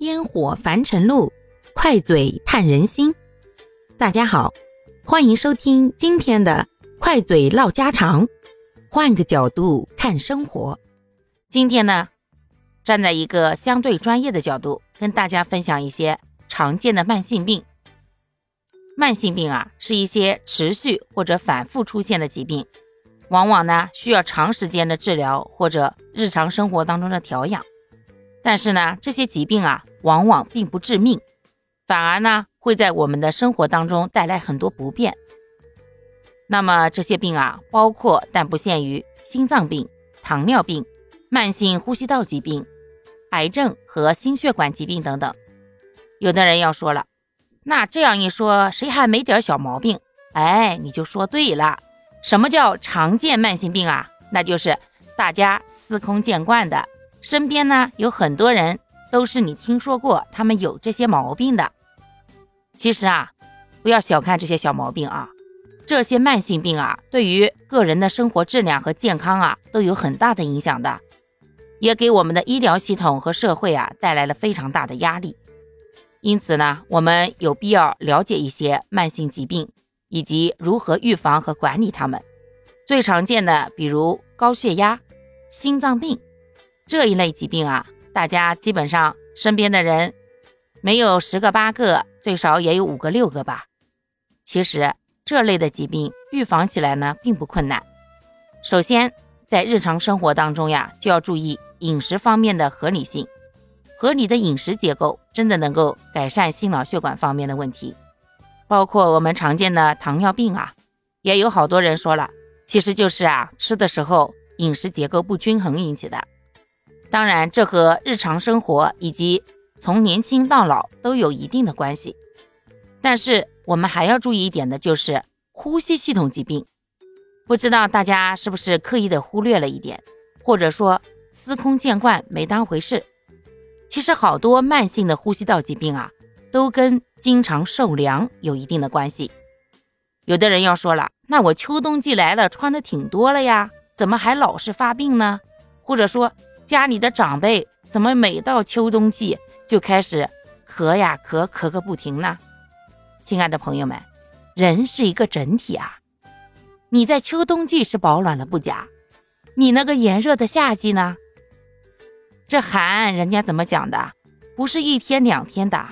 烟火凡尘路，快嘴探人心。大家好，欢迎收听今天的快嘴唠家常，换个角度看生活。今天呢，站在一个相对专业的角度，跟大家分享一些常见的慢性病。慢性病啊，是一些持续或者反复出现的疾病，往往呢需要长时间的治疗或者日常生活当中的调养。但是呢，这些疾病啊，往往并不致命，反而呢，会在我们的生活当中带来很多不便。那么这些病啊，包括但不限于心脏病、糖尿病、慢性呼吸道疾病、癌症和心血管疾病等等。有的人要说了，那这样一说，谁还没点小毛病？哎，你就说对了。什么叫常见慢性病啊？那就是大家司空见惯的。身边呢有很多人都是你听说过，他们有这些毛病的。其实啊，不要小看这些小毛病啊，这些慢性病啊，对于个人的生活质量和健康啊都有很大的影响的，也给我们的医疗系统和社会啊带来了非常大的压力。因此呢，我们有必要了解一些慢性疾病以及如何预防和管理它们。最常见的，比如高血压、心脏病。这一类疾病啊，大家基本上身边的人没有十个八个，最少也有五个六个吧。其实这类的疾病预防起来呢，并不困难。首先，在日常生活当中呀，就要注意饮食方面的合理性。合理的饮食结构真的能够改善心脑血管方面的问题，包括我们常见的糖尿病啊，也有好多人说了，其实就是啊，吃的时候饮食结构不均衡引起的。当然，这和日常生活以及从年轻到老都有一定的关系。但是我们还要注意一点的就是呼吸系统疾病，不知道大家是不是刻意的忽略了一点，或者说司空见惯没当回事。其实好多慢性的呼吸道疾病啊，都跟经常受凉有一定的关系。有的人要说了，那我秋冬季来了，穿的挺多了呀，怎么还老是发病呢？或者说？家里的长辈怎么每到秋冬季就开始咳呀咳，咳个不停呢？亲爱的朋友们，人是一个整体啊。你在秋冬季是保暖了不假，你那个炎热的夏季呢？这寒人家怎么讲的？不是一天两天的，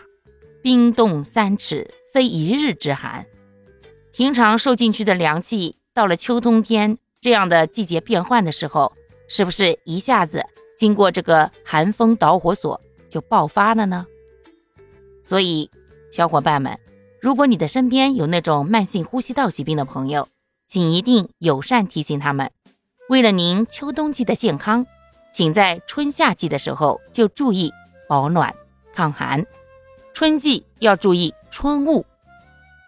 冰冻三尺非一日之寒。平常受进去的凉气，到了秋冬天这样的季节变换的时候，是不是一下子？经过这个寒风导火索就爆发了呢，所以小伙伴们，如果你的身边有那种慢性呼吸道疾病的朋友，请一定友善提醒他们，为了您秋冬季的健康，请在春夏季的时候就注意保暖抗寒，春季要注意春捂，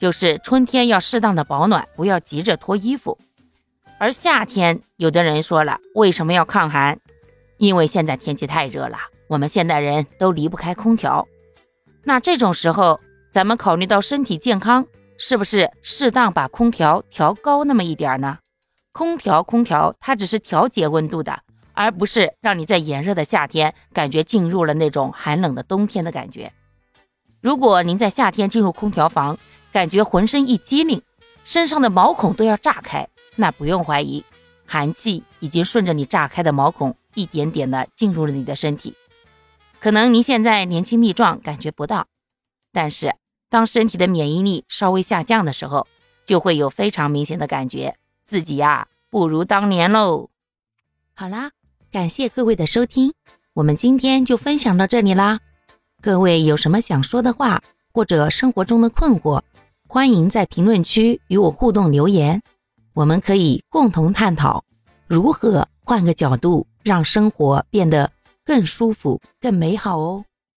就是春天要适当的保暖，不要急着脱衣服，而夏天有的人说了，为什么要抗寒？因为现在天气太热了，我们现代人都离不开空调。那这种时候，咱们考虑到身体健康，是不是适当把空调调高那么一点呢？空调，空调，它只是调节温度的，而不是让你在炎热的夏天感觉进入了那种寒冷的冬天的感觉。如果您在夏天进入空调房，感觉浑身一激灵，身上的毛孔都要炸开，那不用怀疑，寒气已经顺着你炸开的毛孔。一点点的进入了你的身体，可能您现在年轻力壮，感觉不到，但是当身体的免疫力稍微下降的时候，就会有非常明显的感觉，自己呀不如当年喽。好啦，感谢各位的收听，我们今天就分享到这里啦。各位有什么想说的话，或者生活中的困惑，欢迎在评论区与我互动留言，我们可以共同探讨如何换个角度。让生活变得更舒服、更美好哦。